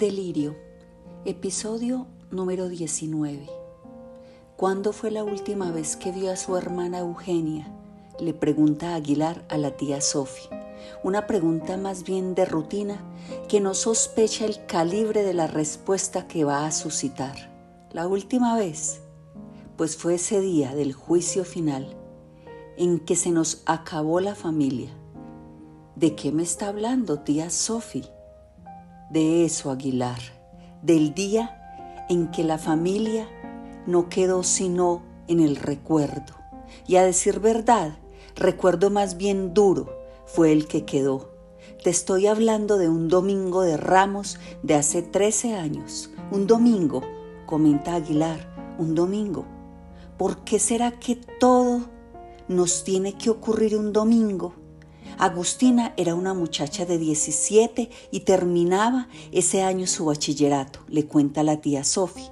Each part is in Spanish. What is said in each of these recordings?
Delirio, episodio número 19. ¿Cuándo fue la última vez que vio a su hermana Eugenia? Le pregunta Aguilar a la tía Sofi. Una pregunta más bien de rutina que no sospecha el calibre de la respuesta que va a suscitar. La última vez, pues fue ese día del juicio final en que se nos acabó la familia. ¿De qué me está hablando, tía Sofi? De eso, Aguilar, del día en que la familia no quedó sino en el recuerdo. Y a decir verdad, recuerdo más bien duro fue el que quedó. Te estoy hablando de un domingo de ramos de hace 13 años. Un domingo, comenta Aguilar, un domingo ¿Por qué será que todo nos tiene que ocurrir un domingo? Agustina era una muchacha de 17 y terminaba ese año su bachillerato, le cuenta la tía Sofi.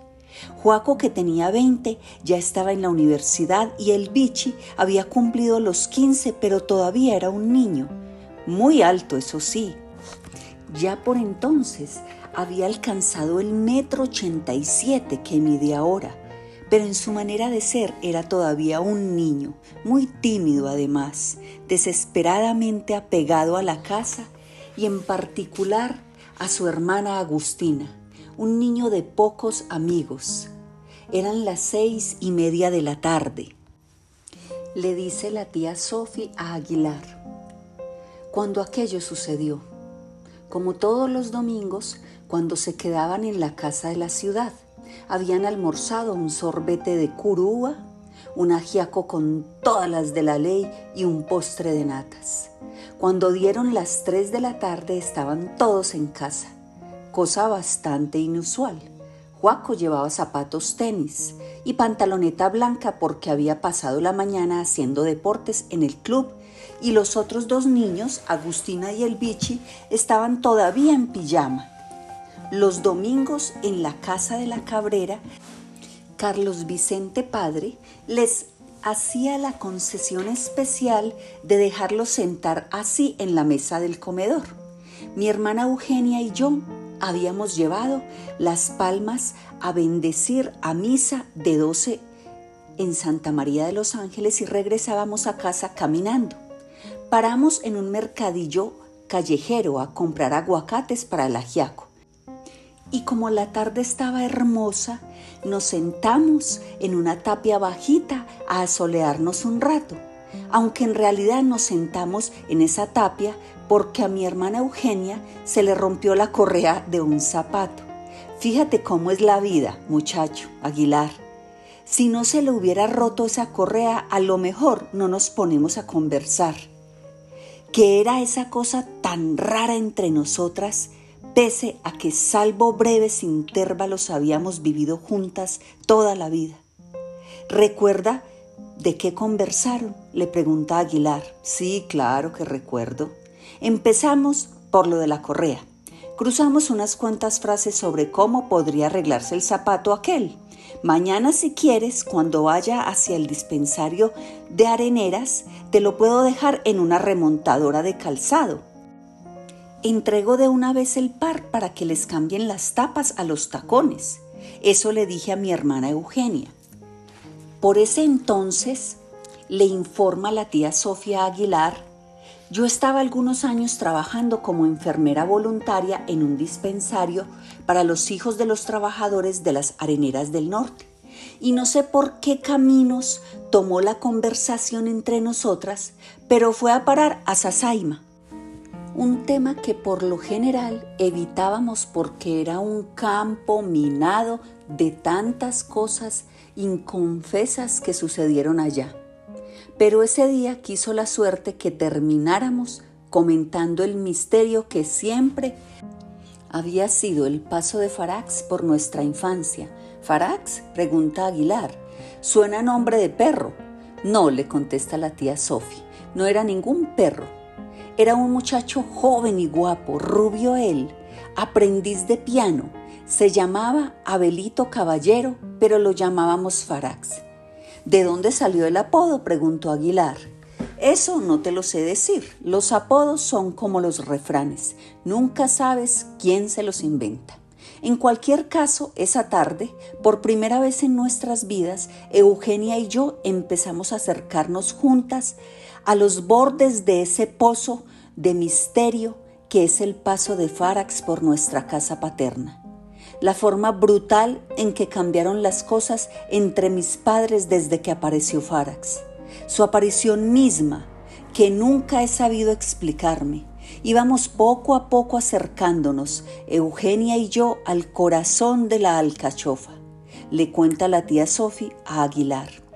Joaco, que tenía 20, ya estaba en la universidad y el bichi había cumplido los 15, pero todavía era un niño. Muy alto, eso sí. Ya por entonces había alcanzado el metro 87 que mide ahora pero en su manera de ser era todavía un niño, muy tímido además, desesperadamente apegado a la casa y en particular a su hermana Agustina, un niño de pocos amigos. Eran las seis y media de la tarde. Le dice la tía Sophie a Aguilar. Cuando aquello sucedió, como todos los domingos, cuando se quedaban en la casa de la ciudad, habían almorzado un sorbete de curúa, un ajiaco con todas las de la ley y un postre de natas. Cuando dieron las tres de la tarde estaban todos en casa, cosa bastante inusual. Juaco llevaba zapatos tenis y pantaloneta blanca porque había pasado la mañana haciendo deportes en el club y los otros dos niños, Agustina y el Bichi, estaban todavía en pijama. Los domingos en la casa de la Cabrera, Carlos Vicente Padre les hacía la concesión especial de dejarlos sentar así en la mesa del comedor. Mi hermana Eugenia y yo habíamos llevado las palmas a bendecir a misa de 12 en Santa María de los Ángeles y regresábamos a casa caminando. Paramos en un mercadillo callejero a comprar aguacates para el ajiaco y como la tarde estaba hermosa, nos sentamos en una tapia bajita a asolearnos un rato, aunque en realidad nos sentamos en esa tapia porque a mi hermana Eugenia se le rompió la correa de un zapato. Fíjate cómo es la vida, muchacho, Aguilar. Si no se le hubiera roto esa correa, a lo mejor no nos ponemos a conversar. ¿Qué era esa cosa tan rara entre nosotras pese a que salvo breves intervalos habíamos vivido juntas toda la vida. ¿Recuerda de qué conversaron? le pregunta Aguilar. Sí, claro que recuerdo. Empezamos por lo de la correa. Cruzamos unas cuantas frases sobre cómo podría arreglarse el zapato aquel. Mañana si quieres, cuando vaya hacia el dispensario de areneras, te lo puedo dejar en una remontadora de calzado entregó de una vez el par para que les cambien las tapas a los tacones. Eso le dije a mi hermana Eugenia. Por ese entonces, le informa la tía Sofía Aguilar, yo estaba algunos años trabajando como enfermera voluntaria en un dispensario para los hijos de los trabajadores de las areneras del norte. Y no sé por qué caminos tomó la conversación entre nosotras, pero fue a parar a Sasaima un tema que por lo general evitábamos porque era un campo minado de tantas cosas inconfesas que sucedieron allá. Pero ese día quiso la suerte que termináramos comentando el misterio que siempre había sido el paso de Farax por nuestra infancia. ¿Farax? pregunta Aguilar. Suena nombre de perro. No, le contesta la tía Sophie. No era ningún perro era un muchacho joven y guapo, rubio él, aprendiz de piano. Se llamaba Abelito Caballero, pero lo llamábamos Farax. ¿De dónde salió el apodo? preguntó Aguilar. Eso no te lo sé decir. Los apodos son como los refranes. Nunca sabes quién se los inventa. En cualquier caso, esa tarde, por primera vez en nuestras vidas, Eugenia y yo empezamos a acercarnos juntas a los bordes de ese pozo de misterio que es el paso de Farax por nuestra casa paterna. La forma brutal en que cambiaron las cosas entre mis padres desde que apareció Farax. Su aparición misma, que nunca he sabido explicarme, Íbamos poco a poco acercándonos, Eugenia y yo, al corazón de la alcachofa, le cuenta la tía Sofi a Aguilar.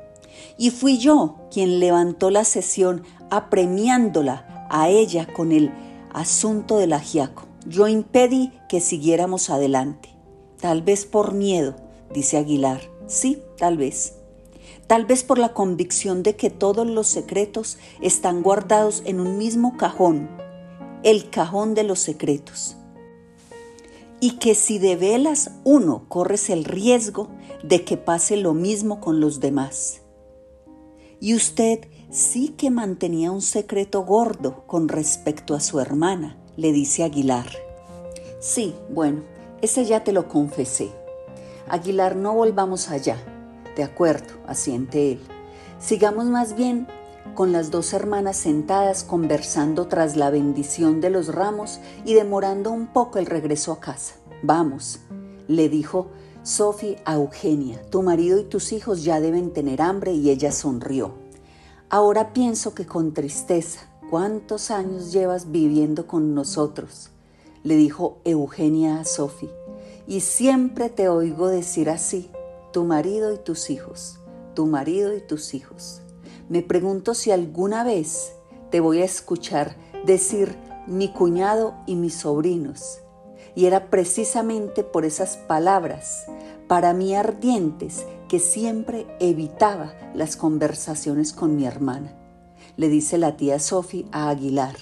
Y fui yo quien levantó la sesión apremiándola a ella con el asunto del ajiaco. Yo impedí que siguiéramos adelante. Tal vez por miedo, dice Aguilar. Sí, tal vez. Tal vez por la convicción de que todos los secretos están guardados en un mismo cajón el cajón de los secretos. Y que si develas uno, corres el riesgo de que pase lo mismo con los demás. Y usted sí que mantenía un secreto gordo con respecto a su hermana, le dice Aguilar. Sí, bueno, ese ya te lo confesé. Aguilar, no volvamos allá. De acuerdo, asiente él. Sigamos más bien con las dos hermanas sentadas conversando tras la bendición de los ramos y demorando un poco el regreso a casa. Vamos, le dijo Sophie a Eugenia, tu marido y tus hijos ya deben tener hambre y ella sonrió. Ahora pienso que con tristeza, ¿cuántos años llevas viviendo con nosotros? le dijo Eugenia a Sophie, y siempre te oigo decir así, tu marido y tus hijos, tu marido y tus hijos. Me pregunto si alguna vez te voy a escuchar decir mi cuñado y mis sobrinos. Y era precisamente por esas palabras, para mí ardientes, que siempre evitaba las conversaciones con mi hermana. Le dice la tía Sophie a Aguilar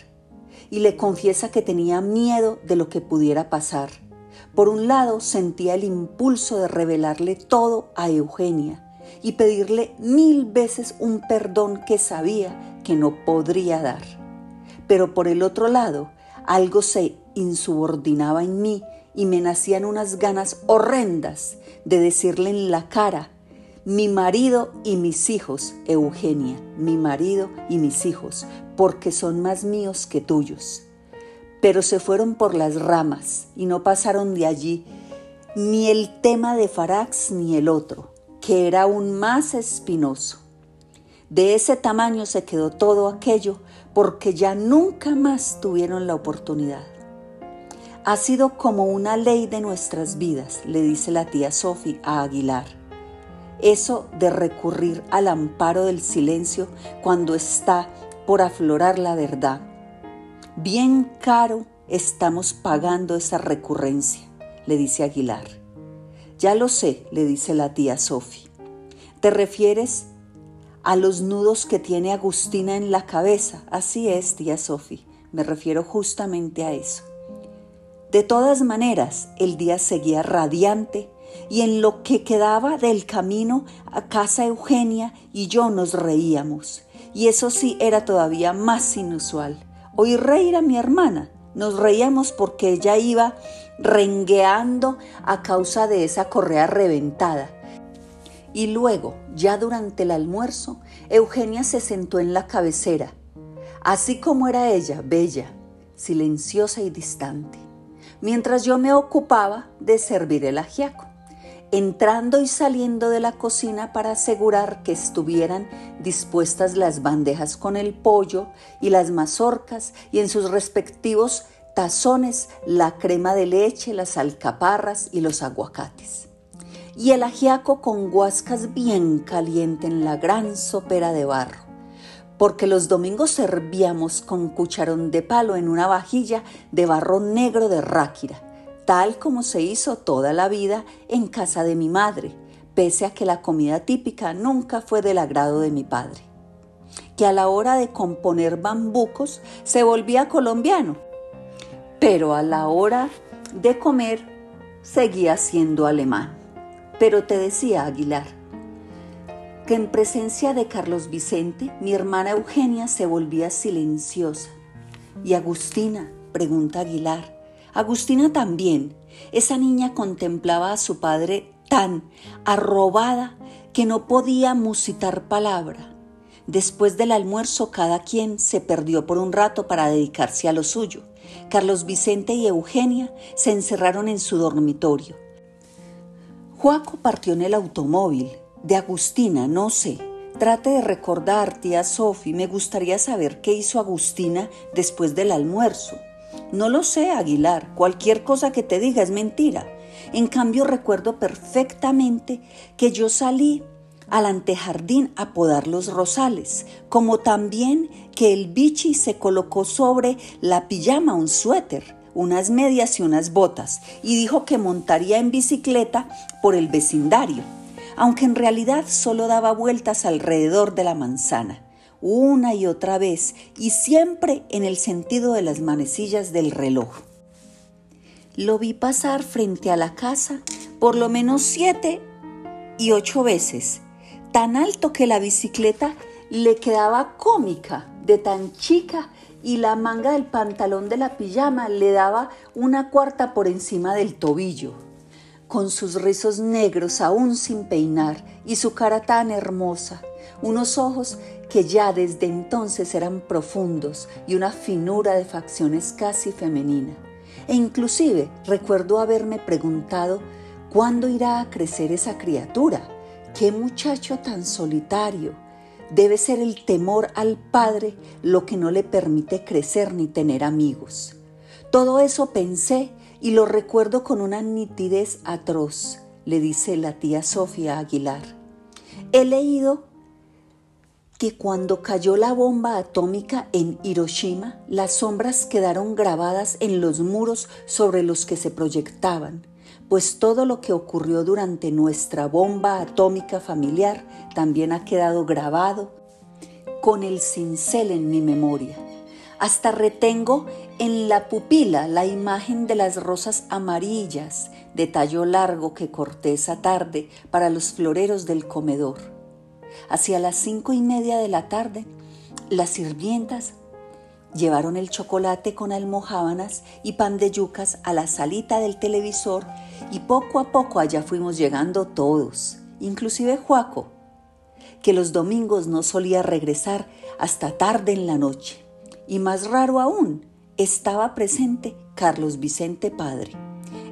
y le confiesa que tenía miedo de lo que pudiera pasar. Por un lado sentía el impulso de revelarle todo a Eugenia y pedirle mil veces un perdón que sabía que no podría dar. Pero por el otro lado, algo se insubordinaba en mí y me nacían unas ganas horrendas de decirle en la cara, mi marido y mis hijos, Eugenia, mi marido y mis hijos, porque son más míos que tuyos. Pero se fueron por las ramas y no pasaron de allí ni el tema de Farax ni el otro que era aún más espinoso. De ese tamaño se quedó todo aquello porque ya nunca más tuvieron la oportunidad. Ha sido como una ley de nuestras vidas, le dice la tía Sophie a Aguilar. Eso de recurrir al amparo del silencio cuando está por aflorar la verdad. Bien caro estamos pagando esa recurrencia, le dice Aguilar. Ya lo sé, le dice la tía Sophie. ¿Te refieres a los nudos que tiene Agustina en la cabeza? Así es, tía Sophie. Me refiero justamente a eso. De todas maneras, el día seguía radiante y en lo que quedaba del camino a casa Eugenia y yo nos reíamos. Y eso sí era todavía más inusual. Oír reír a mi hermana. Nos reíamos porque ella iba rengueando a causa de esa correa reventada. Y luego, ya durante el almuerzo, Eugenia se sentó en la cabecera, así como era ella, bella, silenciosa y distante, mientras yo me ocupaba de servir el ajiaco, entrando y saliendo de la cocina para asegurar que estuvieran dispuestas las bandejas con el pollo y las mazorcas y en sus respectivos tazones la crema de leche, las alcaparras y los aguacates. Y el ajiaco con guascas bien caliente en la gran sopera de barro, porque los domingos servíamos con cucharón de palo en una vajilla de barro negro de ráquira, tal como se hizo toda la vida en casa de mi madre, pese a que la comida típica nunca fue del agrado de mi padre que a la hora de componer bambucos se volvía colombiano pero a la hora de comer seguía siendo alemán. Pero te decía Aguilar, en presencia de Carlos Vicente, mi hermana Eugenia se volvía silenciosa. Y Agustina, pregunta Aguilar, Agustina también. Esa niña contemplaba a su padre tan arrobada que no podía musitar palabra. Después del almuerzo cada quien se perdió por un rato para dedicarse a lo suyo. Carlos Vicente y Eugenia se encerraron en su dormitorio. Juaco partió en el automóvil. De Agustina, no sé. Trate de recordar, tía Sofi, me gustaría saber qué hizo Agustina después del almuerzo. No lo sé, Aguilar, cualquier cosa que te diga es mentira. En cambio recuerdo perfectamente que yo salí al antejardín a podar los rosales, como también que el bichi se colocó sobre la pijama un suéter, unas medias y unas botas, y dijo que montaría en bicicleta por el vecindario, aunque en realidad solo daba vueltas alrededor de la manzana, una y otra vez, y siempre en el sentido de las manecillas del reloj. Lo vi pasar frente a la casa por lo menos siete y ocho veces, tan alto que la bicicleta le quedaba cómica de tan chica y la manga del pantalón de la pijama le daba una cuarta por encima del tobillo. Con sus rizos negros aún sin peinar y su cara tan hermosa, unos ojos que ya desde entonces eran profundos y una finura de facciones casi femenina. E inclusive recuerdo haberme preguntado cuándo irá a crecer esa criatura Qué muchacho tan solitario. Debe ser el temor al padre lo que no le permite crecer ni tener amigos. Todo eso pensé y lo recuerdo con una nitidez atroz, le dice la tía Sofía Aguilar. He leído que cuando cayó la bomba atómica en Hiroshima, las sombras quedaron grabadas en los muros sobre los que se proyectaban pues todo lo que ocurrió durante nuestra bomba atómica familiar también ha quedado grabado con el cincel en mi memoria. Hasta retengo en la pupila la imagen de las rosas amarillas de tallo largo que corté esa tarde para los floreros del comedor. Hacia las cinco y media de la tarde, las sirvientas llevaron el chocolate con almohábanas y pan de yucas a la salita del televisor y poco a poco allá fuimos llegando todos, inclusive Juaco, que los domingos no solía regresar hasta tarde en la noche. Y más raro aún, estaba presente Carlos Vicente Padre.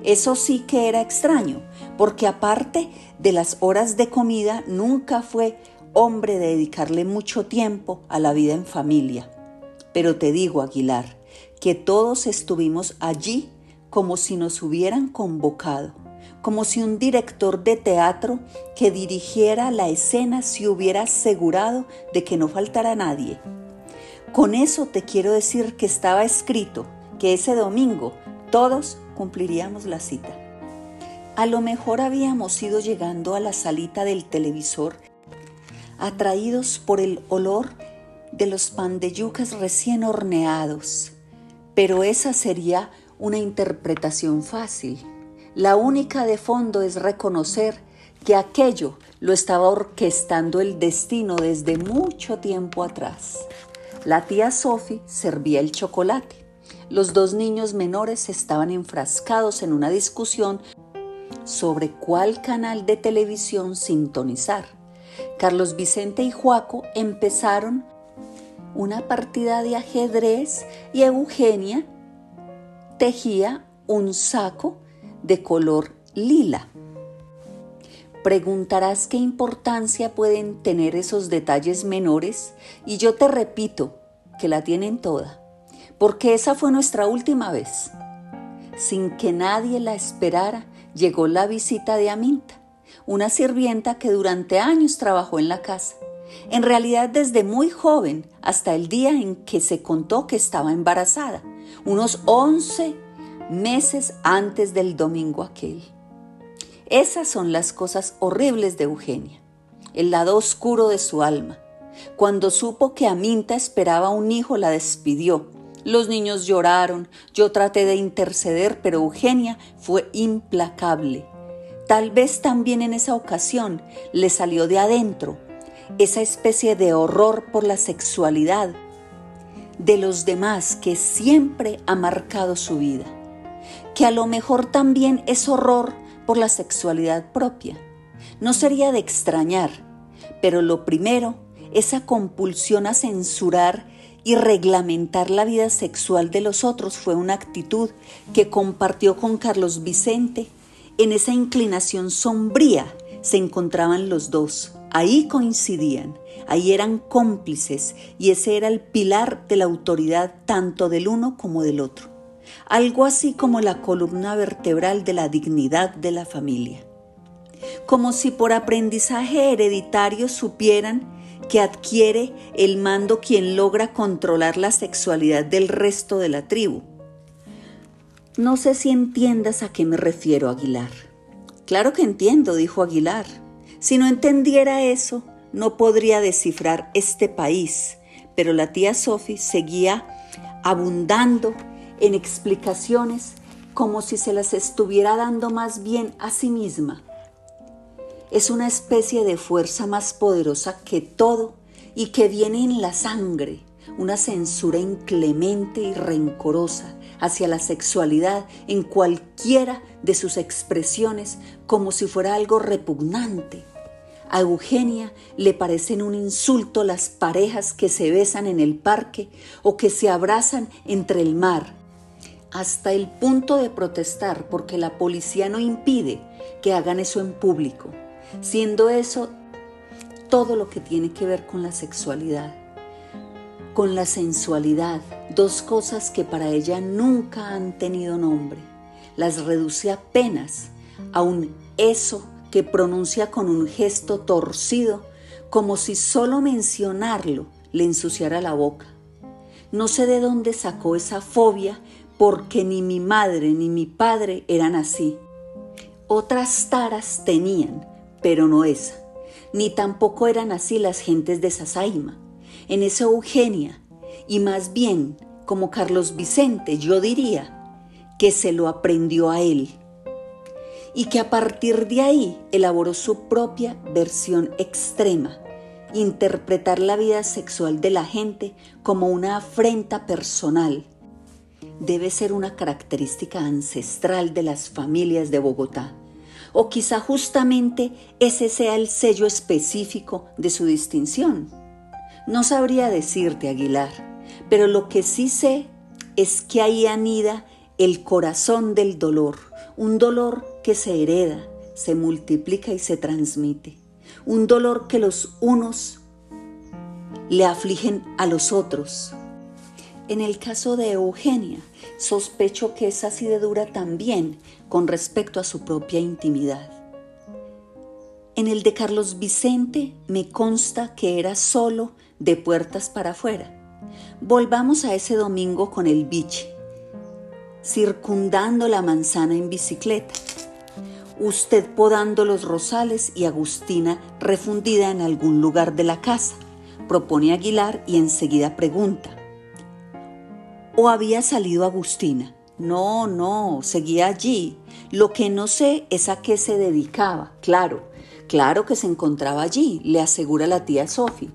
Eso sí que era extraño, porque aparte de las horas de comida, nunca fue hombre de dedicarle mucho tiempo a la vida en familia. Pero te digo, Aguilar, que todos estuvimos allí como si nos hubieran convocado, como si un director de teatro que dirigiera la escena se hubiera asegurado de que no faltara nadie. Con eso te quiero decir que estaba escrito que ese domingo todos cumpliríamos la cita. A lo mejor habíamos ido llegando a la salita del televisor, atraídos por el olor de los pan de yucas recién horneados, pero esa sería una interpretación fácil. La única de fondo es reconocer que aquello lo estaba orquestando el destino desde mucho tiempo atrás. La tía Sophie servía el chocolate. Los dos niños menores estaban enfrascados en una discusión sobre cuál canal de televisión sintonizar. Carlos Vicente y Juaco empezaron una partida de ajedrez y Eugenia tejía un saco de color lila. Preguntarás qué importancia pueden tener esos detalles menores y yo te repito que la tienen toda, porque esa fue nuestra última vez. Sin que nadie la esperara, llegó la visita de Aminta, una sirvienta que durante años trabajó en la casa. En realidad desde muy joven hasta el día en que se contó que estaba embarazada unos 11 meses antes del domingo aquel. Esas son las cosas horribles de Eugenia, el lado oscuro de su alma. Cuando supo que Aminta esperaba un hijo, la despidió. Los niños lloraron, yo traté de interceder, pero Eugenia fue implacable. Tal vez también en esa ocasión le salió de adentro esa especie de horror por la sexualidad de los demás que siempre ha marcado su vida. que a lo mejor también es horror por la sexualidad propia. No sería de extrañar, pero lo primero, esa compulsión a censurar y reglamentar la vida sexual de los otros fue una actitud que compartió con Carlos Vicente. En esa inclinación sombría se encontraban los dos, ahí coincidían, ahí eran cómplices y ese era el pilar de la autoridad tanto del uno como del otro, algo así como la columna vertebral de la dignidad de la familia. Como si por aprendizaje hereditario supieran que adquiere el mando quien logra controlar la sexualidad del resto de la tribu. No sé si entiendas a qué me refiero, Aguilar. Claro que entiendo, dijo Aguilar. Si no entendiera eso, no podría descifrar este país. Pero la tía Sophie seguía abundando en explicaciones como si se las estuviera dando más bien a sí misma es una especie de fuerza más poderosa que todo y que viene en la sangre, una censura inclemente y rencorosa hacia la sexualidad en cualquiera de sus expresiones como si fuera algo repugnante. A Eugenia le parecen un insulto las parejas que se besan en el parque o que se abrazan entre el mar, hasta el punto de protestar porque la policía no impide que hagan eso en público siendo eso todo lo que tiene que ver con la sexualidad, con la sensualidad, dos cosas que para ella nunca han tenido nombre. Las reduce apenas a un eso que pronuncia con un gesto torcido, como si solo mencionarlo le ensuciara la boca. No sé de dónde sacó esa fobia, porque ni mi madre ni mi padre eran así. Otras taras tenían, pero no esa. Ni tampoco eran así las gentes de Sasaima. En esa Eugenia, y más bien como Carlos Vicente, yo diría que se lo aprendió a él y que a partir de ahí elaboró su propia versión extrema, interpretar la vida sexual de la gente como una afrenta personal. Debe ser una característica ancestral de las familias de Bogotá o quizá justamente ese sea el sello específico de su distinción. No sabría decirte, Aguilar, pero lo que sí sé es que ahí anida el corazón del dolor, un dolor que se hereda, se multiplica y se transmite, un dolor que los unos le afligen a los otros. En el caso de Eugenia, sospecho que es así de dura también con respecto a su propia intimidad. En el de Carlos Vicente me consta que era solo de puertas para afuera. Volvamos a ese domingo con el biche, circundando la manzana en bicicleta. Usted podando los rosales y Agustina refundida en algún lugar de la casa. Propone Aguilar y enseguida pregunta. ¿O había salido Agustina? No, no, seguía allí. Lo que no sé es a qué se dedicaba. Claro, claro que se encontraba allí, le asegura la tía Sophie.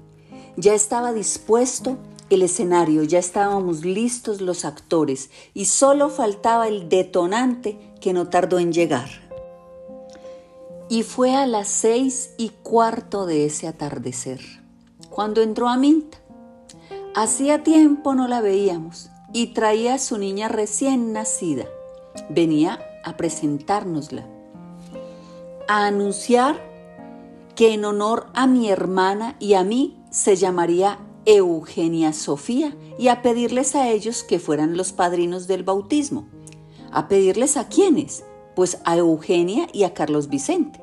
Ya estaba dispuesto el escenario, ya estábamos listos los actores y solo faltaba el detonante que no tardó en llegar. Y fue a las seis y cuarto de ese atardecer, cuando entró a Minta. Hacía tiempo no la veíamos y traía a su niña recién nacida. Venía a presentárnosla, a anunciar que en honor a mi hermana y a mí se llamaría Eugenia Sofía y a pedirles a ellos que fueran los padrinos del bautismo. ¿A pedirles a quiénes? Pues a Eugenia y a Carlos Vicente.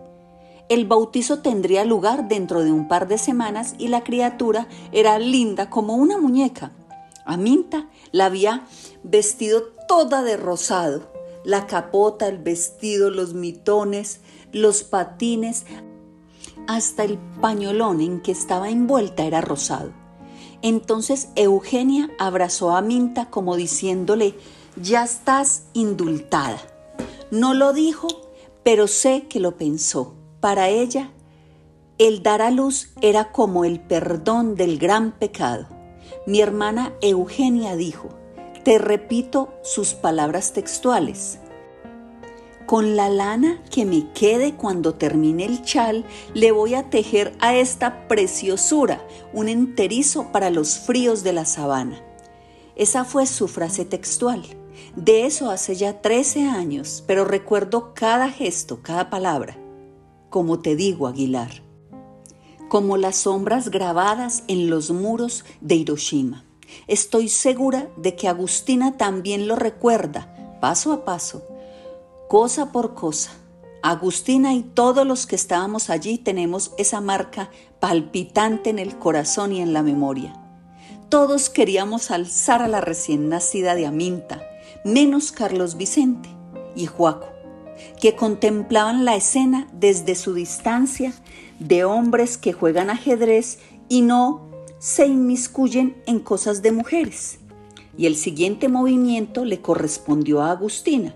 El bautizo tendría lugar dentro de un par de semanas y la criatura era linda como una muñeca. Aminta la había vestido toda de rosado, la capota, el vestido, los mitones, los patines, hasta el pañolón en que estaba envuelta era rosado. Entonces Eugenia abrazó a Minta como diciéndole, ya estás indultada. No lo dijo, pero sé que lo pensó. Para ella, el dar a luz era como el perdón del gran pecado. Mi hermana Eugenia dijo, Te repito sus palabras textuales. Con la lana que me quede cuando termine el chal, le voy a tejer a esta preciosura un enterizo para los fríos de la sabana. Esa fue su frase textual. De eso hace ya 13 años, pero recuerdo cada gesto, cada palabra. Como te digo, Aguilar, como las sombras grabadas en los muros de Hiroshima. Estoy segura de que Agustina también lo recuerda, paso a paso, cosa por cosa. Agustina y todos los que estábamos allí tenemos esa marca palpitante en el corazón y en la memoria. Todos queríamos alzar a la recién nacida de Aminta, menos Carlos Vicente y Juaco, que contemplaban la escena desde su distancia de hombres que juegan ajedrez y no se inmiscuyen en cosas de mujeres. Y el siguiente movimiento le correspondió a Agustina.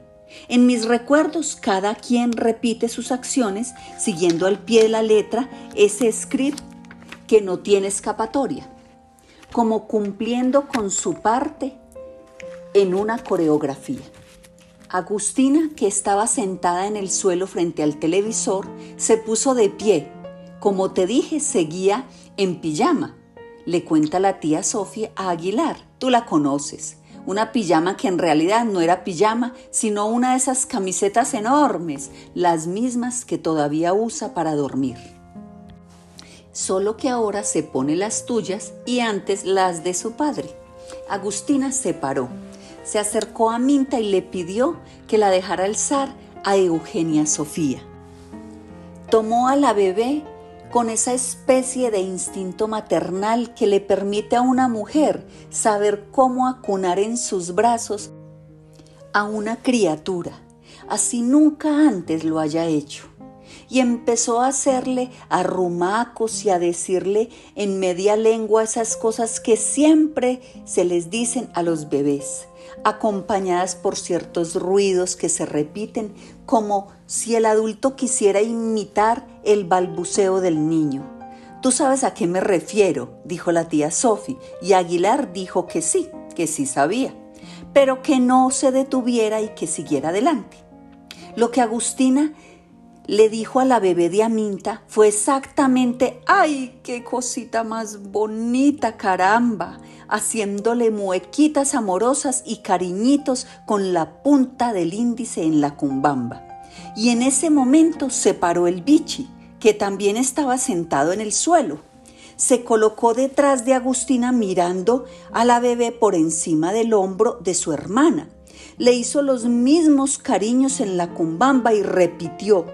En mis recuerdos, cada quien repite sus acciones siguiendo al pie de la letra ese script que no tiene escapatoria, como cumpliendo con su parte en una coreografía. Agustina, que estaba sentada en el suelo frente al televisor, se puso de pie. Como te dije, seguía en pijama. Le cuenta la tía Sofía a Aguilar. Tú la conoces. Una pijama que en realidad no era pijama, sino una de esas camisetas enormes, las mismas que todavía usa para dormir. Solo que ahora se pone las tuyas y antes las de su padre. Agustina se paró se acercó a Minta y le pidió que la dejara alzar a Eugenia Sofía. Tomó a la bebé con esa especie de instinto maternal que le permite a una mujer saber cómo acunar en sus brazos a una criatura, así nunca antes lo haya hecho. Y empezó a hacerle arrumacos y a decirle en media lengua esas cosas que siempre se les dicen a los bebés acompañadas por ciertos ruidos que se repiten como si el adulto quisiera imitar el balbuceo del niño. Tú sabes a qué me refiero, dijo la tía Sophie, y Aguilar dijo que sí, que sí sabía, pero que no se detuviera y que siguiera adelante. Lo que Agustina le dijo a la bebé de Aminta fue exactamente, ¡ay, qué cosita más bonita, caramba! haciéndole muequitas amorosas y cariñitos con la punta del índice en la cumbamba. Y en ese momento se paró el bichi, que también estaba sentado en el suelo. Se colocó detrás de Agustina mirando a la bebé por encima del hombro de su hermana. Le hizo los mismos cariños en la cumbamba y repitió,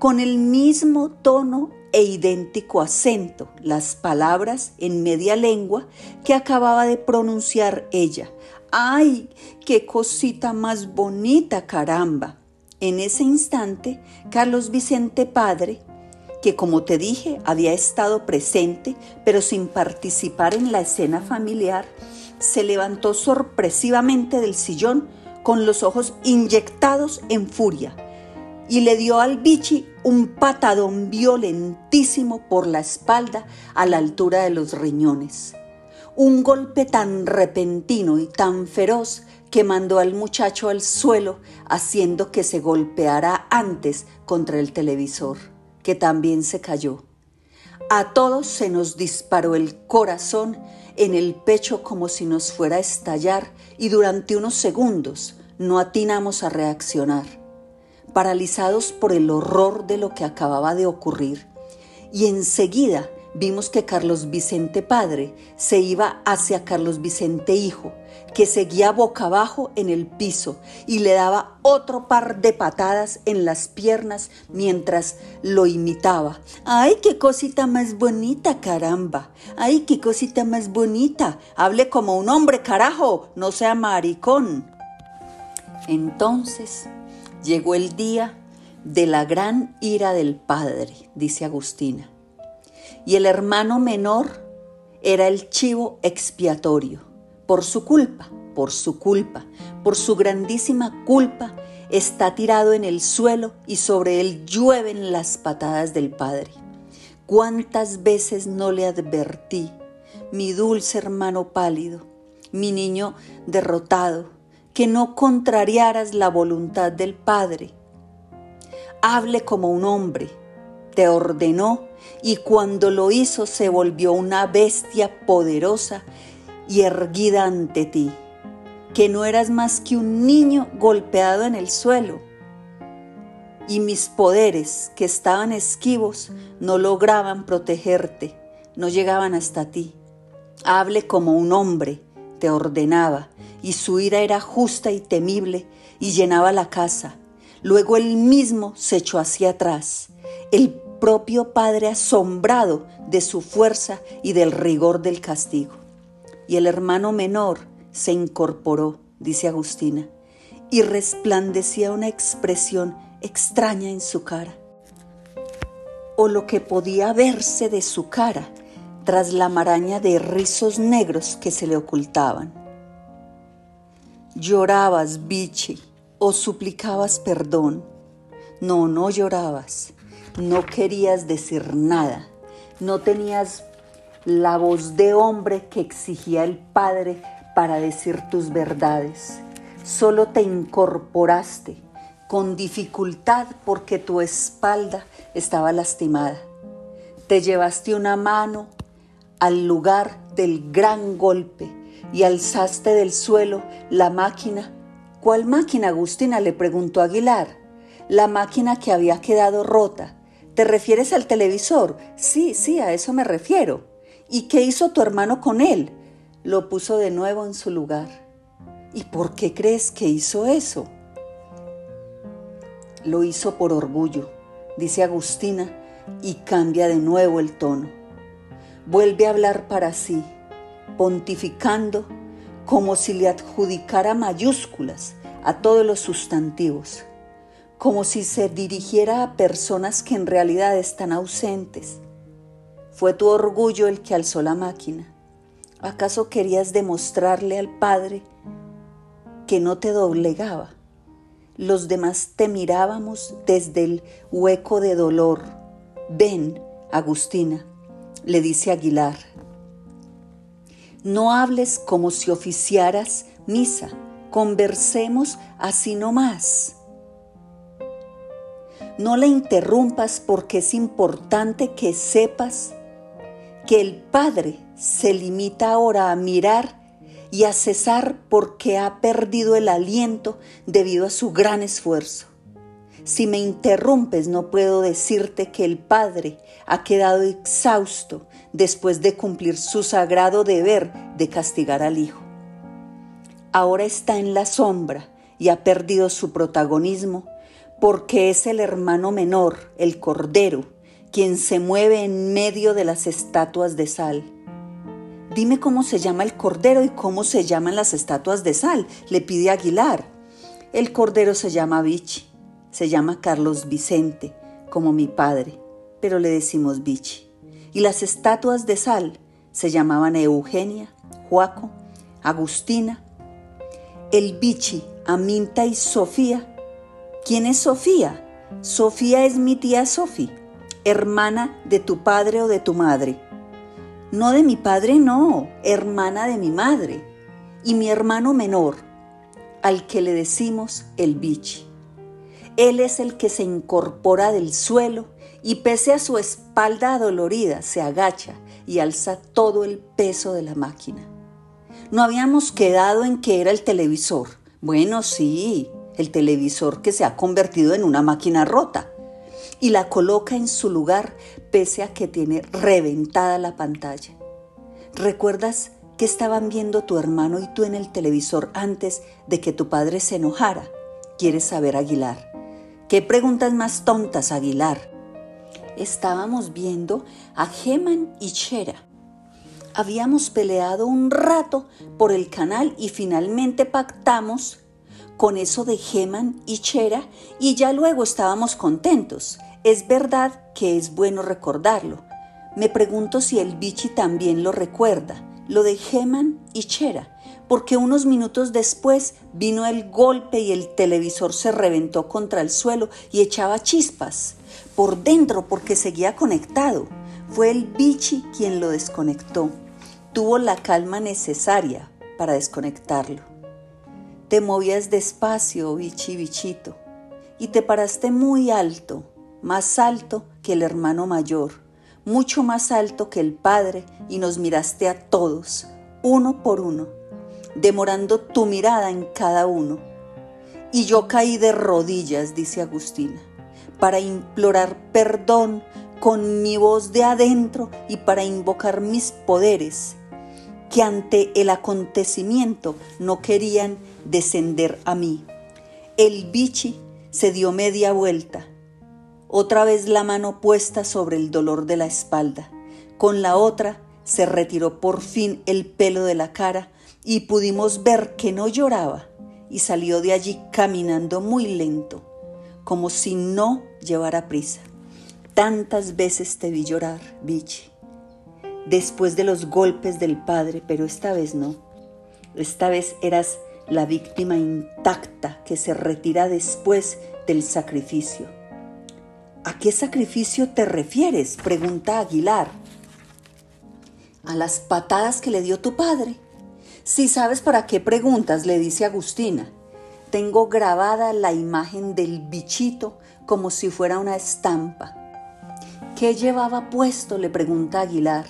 con el mismo tono e idéntico acento las palabras en media lengua que acababa de pronunciar ella. ¡Ay, qué cosita más bonita, caramba! En ese instante, Carlos Vicente Padre, que como te dije había estado presente, pero sin participar en la escena familiar, se levantó sorpresivamente del sillón con los ojos inyectados en furia y le dio al bichi un patadón violentísimo por la espalda a la altura de los riñones. Un golpe tan repentino y tan feroz que mandó al muchacho al suelo haciendo que se golpeara antes contra el televisor, que también se cayó. A todos se nos disparó el corazón en el pecho como si nos fuera a estallar y durante unos segundos no atinamos a reaccionar paralizados por el horror de lo que acababa de ocurrir. Y enseguida vimos que Carlos Vicente Padre se iba hacia Carlos Vicente Hijo, que seguía boca abajo en el piso y le daba otro par de patadas en las piernas mientras lo imitaba. ¡Ay, qué cosita más bonita, caramba! ¡Ay, qué cosita más bonita! Hable como un hombre, carajo, no sea maricón. Entonces Llegó el día de la gran ira del Padre, dice Agustina. Y el hermano menor era el chivo expiatorio. Por su culpa, por su culpa, por su grandísima culpa, está tirado en el suelo y sobre él llueven las patadas del Padre. ¿Cuántas veces no le advertí, mi dulce hermano pálido? mi niño derrotado, que no contrariaras la voluntad del Padre. Hable como un hombre, te ordenó y cuando lo hizo se volvió una bestia poderosa y erguida ante ti, que no eras más que un niño golpeado en el suelo. Y mis poderes, que estaban esquivos, no lograban protegerte, no llegaban hasta ti. Hable como un hombre, te ordenaba, y su ira era justa y temible, y llenaba la casa. Luego él mismo se echó hacia atrás, el propio Padre asombrado de su fuerza y del rigor del castigo. Y el hermano menor se incorporó, dice Agustina, y resplandecía una expresión extraña en su cara. O lo que podía verse de su cara tras la maraña de rizos negros que se le ocultaban. Llorabas, biche, o suplicabas perdón. No, no llorabas. No querías decir nada. No tenías la voz de hombre que exigía el Padre para decir tus verdades. Solo te incorporaste con dificultad porque tu espalda estaba lastimada. Te llevaste una mano al lugar del gran golpe y alzaste del suelo la máquina. ¿Cuál máquina, Agustina? le preguntó Aguilar. La máquina que había quedado rota. ¿Te refieres al televisor? Sí, sí, a eso me refiero. ¿Y qué hizo tu hermano con él? Lo puso de nuevo en su lugar. ¿Y por qué crees que hizo eso? Lo hizo por orgullo, dice Agustina, y cambia de nuevo el tono. Vuelve a hablar para sí pontificando como si le adjudicara mayúsculas a todos los sustantivos, como si se dirigiera a personas que en realidad están ausentes. Fue tu orgullo el que alzó la máquina. ¿Acaso querías demostrarle al Padre que no te doblegaba? Los demás te mirábamos desde el hueco de dolor. Ven, Agustina, le dice Aguilar, no hables como si oficiaras misa, conversemos así nomás. No la interrumpas porque es importante que sepas que el Padre se limita ahora a mirar y a cesar porque ha perdido el aliento debido a su gran esfuerzo. Si me interrumpes, no puedo decirte que el Padre ha quedado exhausto después de cumplir su sagrado deber de castigar al Hijo. Ahora está en la sombra y ha perdido su protagonismo porque es el hermano menor, el Cordero, quien se mueve en medio de las estatuas de sal. Dime cómo se llama el Cordero y cómo se llaman las estatuas de sal, le pide Aguilar. El Cordero se llama Vichy se llama Carlos Vicente, como mi padre, pero le decimos Vichy. Y las estatuas de sal se llamaban Eugenia, Juaco, Agustina, el Vichy, Aminta y Sofía. ¿Quién es Sofía? Sofía es mi tía Sofía, hermana de tu padre o de tu madre. No de mi padre, no, hermana de mi madre. Y mi hermano menor, al que le decimos el Vichy. Él es el que se incorpora del suelo y pese a su espalda adolorida se agacha y alza todo el peso de la máquina. No habíamos quedado en que era el televisor. Bueno, sí, el televisor que se ha convertido en una máquina rota y la coloca en su lugar pese a que tiene reventada la pantalla. ¿Recuerdas que estaban viendo tu hermano y tú en el televisor antes de que tu padre se enojara? ¿Quieres saber, Aguilar? ¿Qué preguntas más tontas, Aguilar? Estábamos viendo a Geman y Chera. Habíamos peleado un rato por el canal y finalmente pactamos con eso de Geman y Chera y ya luego estábamos contentos. Es verdad que es bueno recordarlo. Me pregunto si el Bichi también lo recuerda, lo de Geman y Chera porque unos minutos después vino el golpe y el televisor se reventó contra el suelo y echaba chispas por dentro porque seguía conectado. Fue el bichi quien lo desconectó. Tuvo la calma necesaria para desconectarlo. Te movías despacio, bichi bichito, y te paraste muy alto, más alto que el hermano mayor, mucho más alto que el padre, y nos miraste a todos, uno por uno, demorando tu mirada en cada uno. Y yo caí de rodillas, dice Agustina, para implorar perdón con mi voz de adentro y para invocar mis poderes, que ante el acontecimiento no querían descender a mí. El bichi se dio media vuelta, otra vez la mano puesta sobre el dolor de la espalda. Con la otra se retiró por fin el pelo de la cara y pudimos ver que no lloraba y salió de allí caminando muy lento, como si no llevara prisa. Tantas veces te vi llorar, Vichy, después de los golpes del padre, pero esta vez no. Esta vez eras la víctima intacta que se retira después del sacrificio. ¿A qué sacrificio te refieres? pregunta Aguilar. A las patadas que le dio tu padre. Si sabes para qué preguntas, le dice Agustina. Tengo grabada la imagen del bichito como si fuera una estampa. ¿Qué llevaba puesto? le pregunta Aguilar.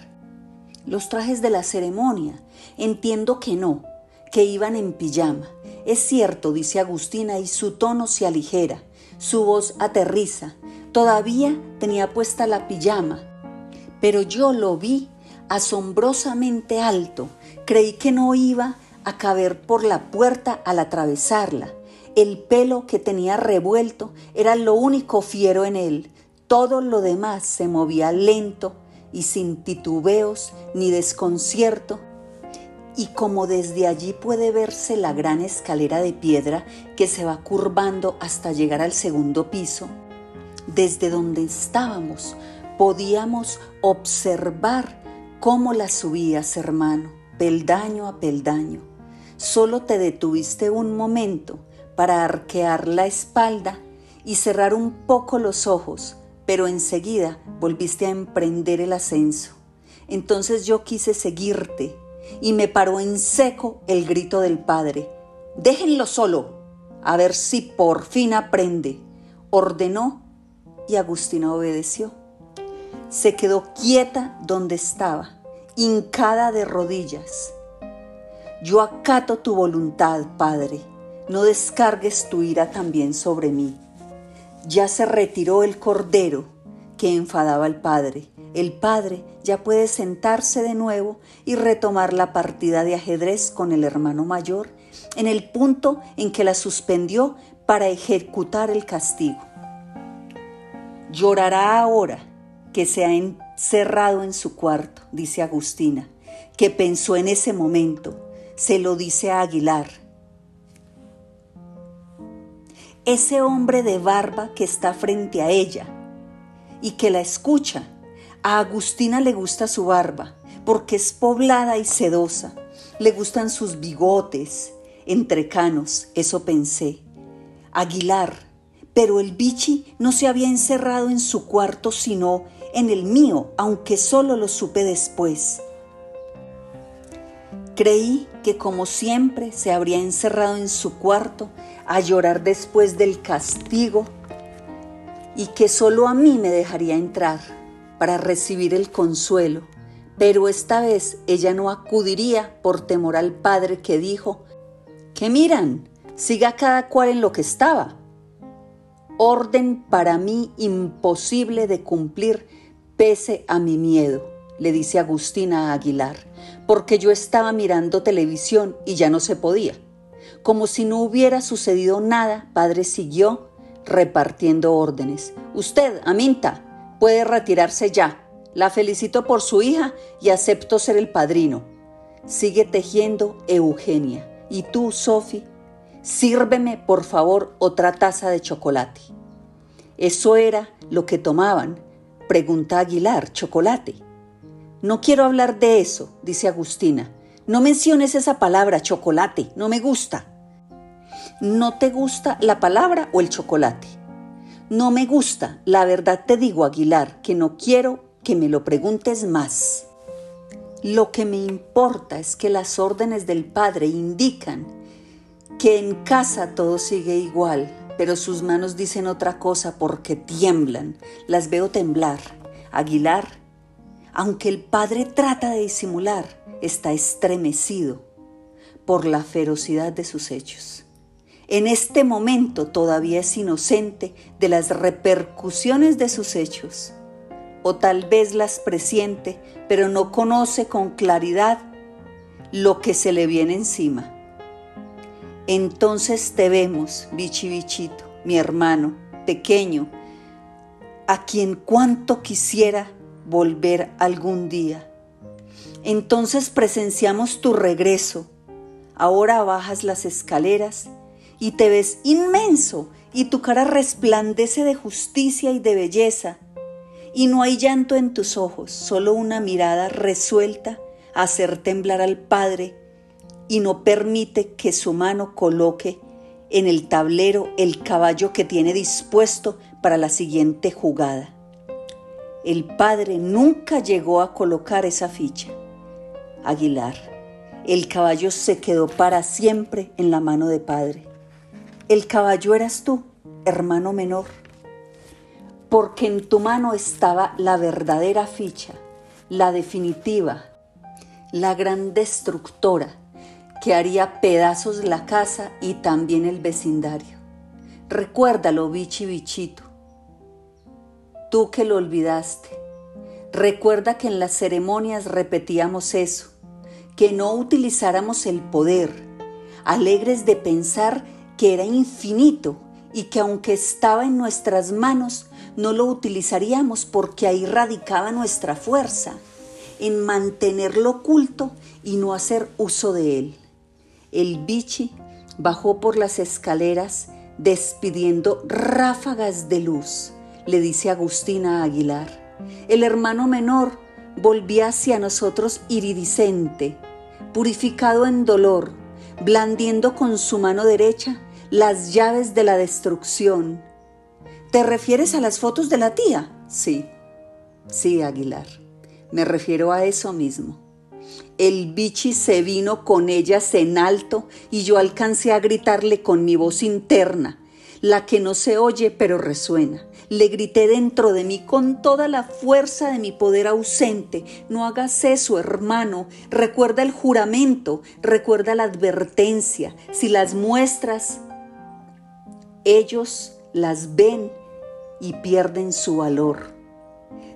Los trajes de la ceremonia. Entiendo que no, que iban en pijama. Es cierto, dice Agustina, y su tono se aligera, su voz aterriza. Todavía tenía puesta la pijama, pero yo lo vi asombrosamente alto. Creí que no iba a caber por la puerta al atravesarla. El pelo que tenía revuelto era lo único fiero en él. Todo lo demás se movía lento y sin titubeos ni desconcierto. Y como desde allí puede verse la gran escalera de piedra que se va curvando hasta llegar al segundo piso, desde donde estábamos podíamos observar cómo la subías, hermano, peldaño a peldaño. Solo te detuviste un momento para arquear la espalda y cerrar un poco los ojos pero enseguida volviste a emprender el ascenso. Entonces yo quise seguirte y me paró en seco el grito del padre. Déjenlo solo, a ver si por fin aprende. Ordenó y Agustina obedeció. Se quedó quieta donde estaba, hincada de rodillas. Yo acato tu voluntad, Padre, no descargues tu ira también sobre mí. Ya se retiró el cordero que enfadaba al padre. El padre ya puede sentarse de nuevo y retomar la partida de ajedrez con el hermano mayor en el punto en que la suspendió para ejecutar el castigo. Llorará ahora que se ha encerrado en su cuarto, dice Agustina, que pensó en ese momento. Se lo dice a Aguilar ese hombre de barba que está frente a ella y que la escucha. A Agustina le gusta su barba porque es poblada y sedosa. Le gustan sus bigotes, entrecanos, eso pensé. Aguilar, pero el bichi no se había encerrado en su cuarto sino en el mío, aunque solo lo supe después. Creí que como siempre se habría encerrado en su cuarto a llorar después del castigo y que solo a mí me dejaría entrar para recibir el consuelo. Pero esta vez ella no acudiría por temor al padre que dijo, que miran, siga cada cual en lo que estaba. Orden para mí imposible de cumplir pese a mi miedo, le dice Agustina a Aguilar, porque yo estaba mirando televisión y ya no se podía. Como si no hubiera sucedido nada, padre siguió repartiendo órdenes. Usted, Aminta, puede retirarse ya. La felicito por su hija y acepto ser el padrino. Sigue tejiendo Eugenia. Y tú, Sophie, sírveme por favor otra taza de chocolate. Eso era lo que tomaban, pregunta Aguilar, chocolate. No quiero hablar de eso, dice Agustina. No menciones esa palabra, chocolate, no me gusta. ¿No te gusta la palabra o el chocolate? No me gusta, la verdad te digo, Aguilar, que no quiero que me lo preguntes más. Lo que me importa es que las órdenes del Padre indican que en casa todo sigue igual, pero sus manos dicen otra cosa porque tiemblan. Las veo temblar. Aguilar, aunque el Padre trata de disimular, está estremecido por la ferocidad de sus hechos. En este momento todavía es inocente de las repercusiones de sus hechos o tal vez las presiente, pero no conoce con claridad lo que se le viene encima. Entonces te vemos, bichi bichito, mi hermano, pequeño, a quien cuanto quisiera volver algún día. Entonces presenciamos tu regreso. Ahora bajas las escaleras y te ves inmenso y tu cara resplandece de justicia y de belleza y no hay llanto en tus ojos, solo una mirada resuelta a hacer temblar al Padre y no permite que su mano coloque en el tablero el caballo que tiene dispuesto para la siguiente jugada. El Padre nunca llegó a colocar esa ficha. Aguilar, el caballo se quedó para siempre en la mano de Padre. El caballo eras tú, hermano menor porque en tu mano estaba la verdadera ficha, la definitiva, la gran destructora que haría pedazos la casa y también el vecindario. Recuérdalo, bichi bichito. Tú que lo olvidaste. Recuerda que en las ceremonias repetíamos eso, que no utilizáramos el poder, alegres de pensar que era infinito y que aunque estaba en nuestras manos, no lo utilizaríamos porque ahí radicaba nuestra fuerza, en mantenerlo oculto y no hacer uso de él. El bichi bajó por las escaleras despidiendo ráfagas de luz, le dice Agustina Aguilar. El hermano menor volvía hacia nosotros iridiscente, purificado en dolor, blandiendo con su mano derecha las llaves de la destrucción. ¿Te refieres a las fotos de la tía? Sí, sí, Aguilar. Me refiero a eso mismo. El bichi se vino con ellas en alto y yo alcancé a gritarle con mi voz interna, la que no se oye pero resuena. Le grité dentro de mí con toda la fuerza de mi poder ausente. No hagas eso, hermano. Recuerda el juramento, recuerda la advertencia. Si las muestras, ellos las ven y pierden su valor.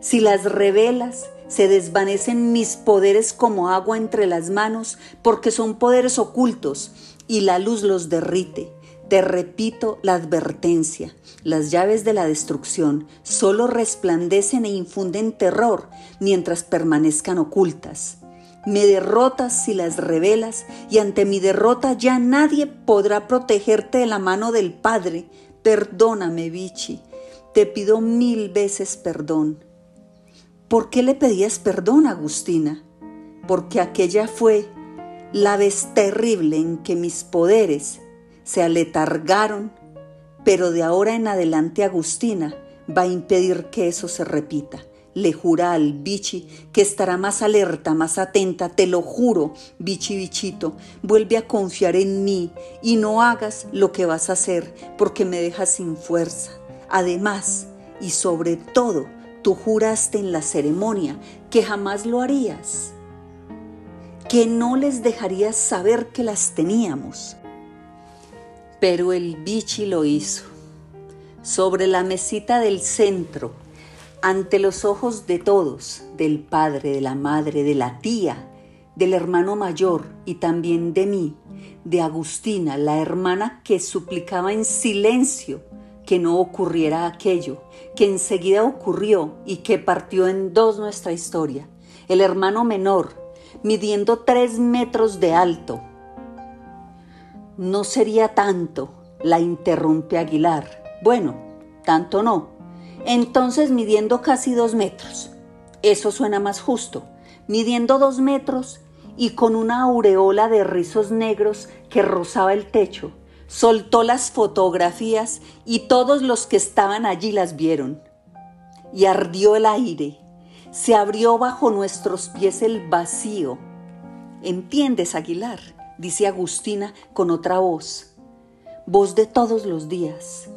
Si las revelas, se desvanecen mis poderes como agua entre las manos, porque son poderes ocultos y la luz los derrite. Te repito la advertencia, las llaves de la destrucción solo resplandecen e infunden terror mientras permanezcan ocultas. Me derrotas si las revelas y ante mi derrota ya nadie podrá protegerte de la mano del Padre. Perdóname, Vichy, te pido mil veces perdón. ¿Por qué le pedías perdón, Agustina? Porque aquella fue la vez terrible en que mis poderes se aletargaron, pero de ahora en adelante Agustina va a impedir que eso se repita le jura al bichi que estará más alerta, más atenta, te lo juro, bichi bichito, vuelve a confiar en mí y no hagas lo que vas a hacer porque me dejas sin fuerza. Además, y sobre todo, tú juraste en la ceremonia que jamás lo harías, que no les dejarías saber que las teníamos. Pero el bichi lo hizo. Sobre la mesita del centro, ante los ojos de todos, del padre, de la madre, de la tía, del hermano mayor y también de mí, de Agustina, la hermana que suplicaba en silencio que no ocurriera aquello, que enseguida ocurrió y que partió en dos nuestra historia. El hermano menor, midiendo tres metros de alto. No sería tanto, la interrumpe Aguilar. Bueno, tanto no, entonces midiendo casi dos metros. Eso suena más justo. Midiendo dos metros y con una aureola de rizos negros que rozaba el techo, soltó las fotografías y todos los que estaban allí las vieron. Y ardió el aire. Se abrió bajo nuestros pies el vacío. ¿Entiendes, Aguilar? dice Agustina con otra voz. Voz de todos los días.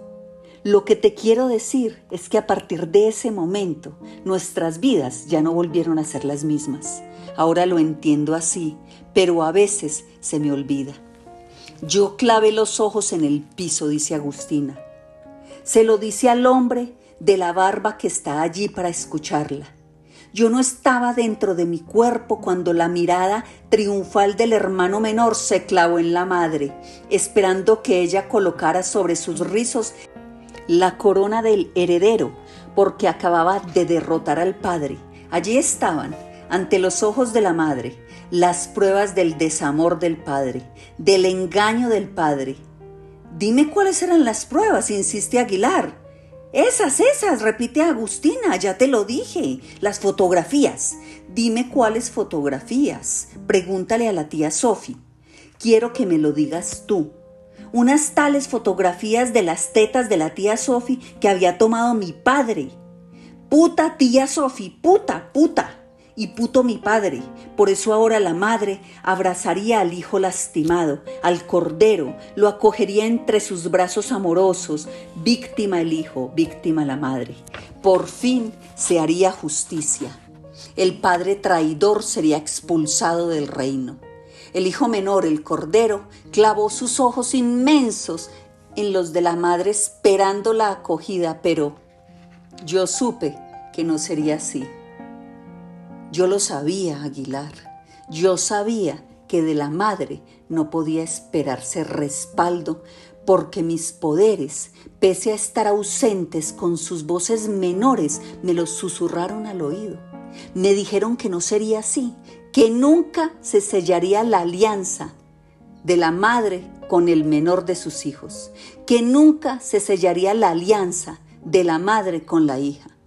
Lo que te quiero decir es que a partir de ese momento nuestras vidas ya no volvieron a ser las mismas. Ahora lo entiendo así, pero a veces se me olvida. Yo clavé los ojos en el piso, dice Agustina. Se lo dice al hombre de la barba que está allí para escucharla. Yo no estaba dentro de mi cuerpo cuando la mirada triunfal del hermano menor se clavó en la madre, esperando que ella colocara sobre sus rizos la corona del heredero, porque acababa de derrotar al padre. Allí estaban, ante los ojos de la madre, las pruebas del desamor del padre, del engaño del padre. Dime cuáles eran las pruebas, insiste Aguilar. Esas, esas, repite Agustina, ya te lo dije. Las fotografías. Dime cuáles fotografías. Pregúntale a la tía Sofi. Quiero que me lo digas tú. Unas tales fotografías de las tetas de la tía Sofi que había tomado mi padre. Puta tía Sofi, puta, puta y puto mi padre. Por eso ahora la madre abrazaría al hijo lastimado, al cordero, lo acogería entre sus brazos amorosos, víctima el hijo, víctima la madre. Por fin se haría justicia. El padre traidor sería expulsado del reino. El hijo menor, el cordero, clavó sus ojos inmensos en los de la madre esperando la acogida, pero yo supe que no sería así. Yo lo sabía, Aguilar. Yo sabía que de la madre no podía esperarse respaldo porque mis poderes, pese a estar ausentes con sus voces menores, me los susurraron al oído. Me dijeron que no sería así, que nunca se sellaría la alianza de la madre con el menor de sus hijos, que nunca se sellaría la alianza de la madre con la hija.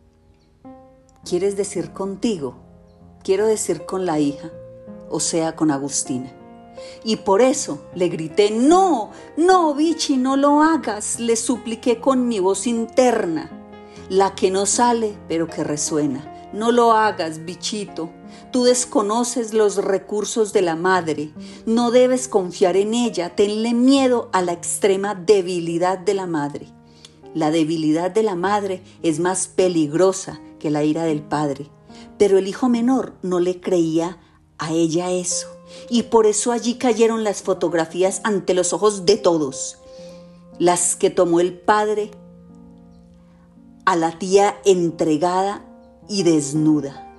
¿Quieres decir contigo? quiero decir con la hija, o sea, con Agustina. Y por eso le grité, no, no, Vichy, no lo hagas, le supliqué con mi voz interna, la que no sale, pero que resuena. No lo hagas, bichito. Tú desconoces los recursos de la madre. No debes confiar en ella. Tenle miedo a la extrema debilidad de la madre. La debilidad de la madre es más peligrosa que la ira del padre. Pero el hijo menor no le creía a ella eso. Y por eso allí cayeron las fotografías ante los ojos de todos. Las que tomó el padre a la tía entregada y desnuda.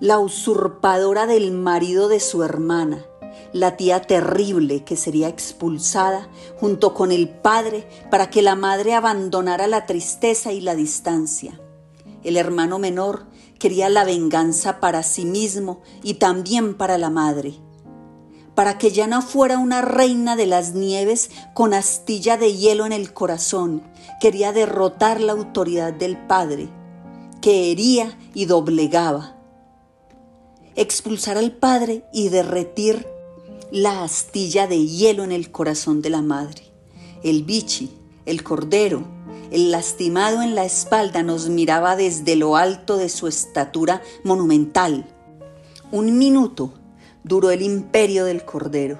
La usurpadora del marido de su hermana, la tía terrible que sería expulsada junto con el padre para que la madre abandonara la tristeza y la distancia. El hermano menor quería la venganza para sí mismo y también para la madre, para que ya no fuera una reina de las nieves con astilla de hielo en el corazón, quería derrotar la autoridad del padre, que hería y doblegaba, expulsar al padre y derretir la astilla de hielo en el corazón de la madre. El bichi, el cordero, el lastimado en la espalda nos miraba desde lo alto de su estatura monumental. Un minuto duró el imperio del Cordero.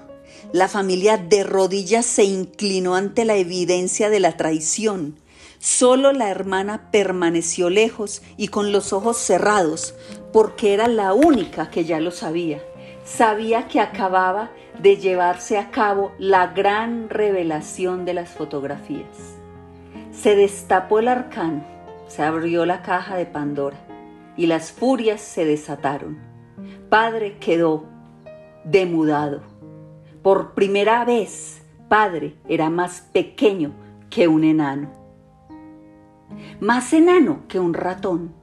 La familia de rodillas se inclinó ante la evidencia de la traición. Solo la hermana permaneció lejos y con los ojos cerrados, porque era la única que ya lo sabía. Sabía que acababa de llevarse a cabo la gran revelación de las fotografías. Se destapó el arcano, se abrió la caja de Pandora y las furias se desataron. Padre quedó demudado. Por primera vez, Padre era más pequeño que un enano. Más enano que un ratón.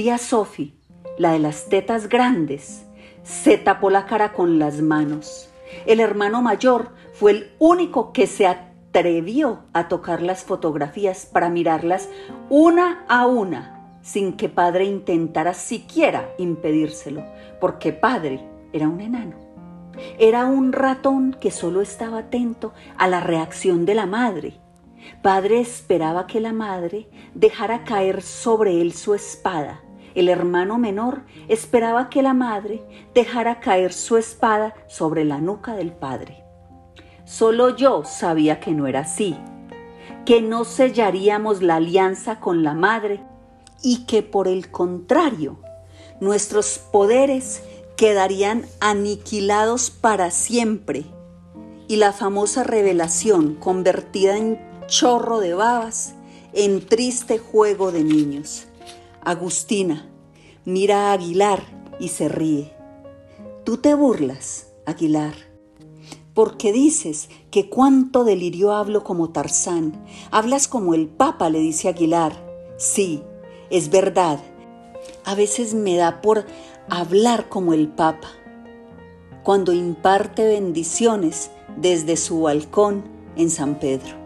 Tía Sophie, la de las tetas grandes, se tapó la cara con las manos. El hermano mayor fue el único que se atrevió a tocar las fotografías para mirarlas una a una, sin que padre intentara siquiera impedírselo, porque padre era un enano. Era un ratón que solo estaba atento a la reacción de la madre. Padre esperaba que la madre dejara caer sobre él su espada, El hermano menor esperaba que la madre dejara caer su espada sobre la nuca del padre. Solo yo sabía que no era así, que no sellaríamos la alianza con la madre y que por el contrario, nuestros poderes quedarían aniquilados para siempre y la famosa revelación convertida en chorro de babas en triste juego de niños. Agustina mira a Aguilar y se ríe. Tú te burlas, Aguilar, porque dices que cuánto delirio hablo como Tarzán. Hablas como el Papa, le dice Aguilar. Sí, es verdad. A veces me da por hablar como el Papa, cuando imparte bendiciones desde su balcón en San Pedro.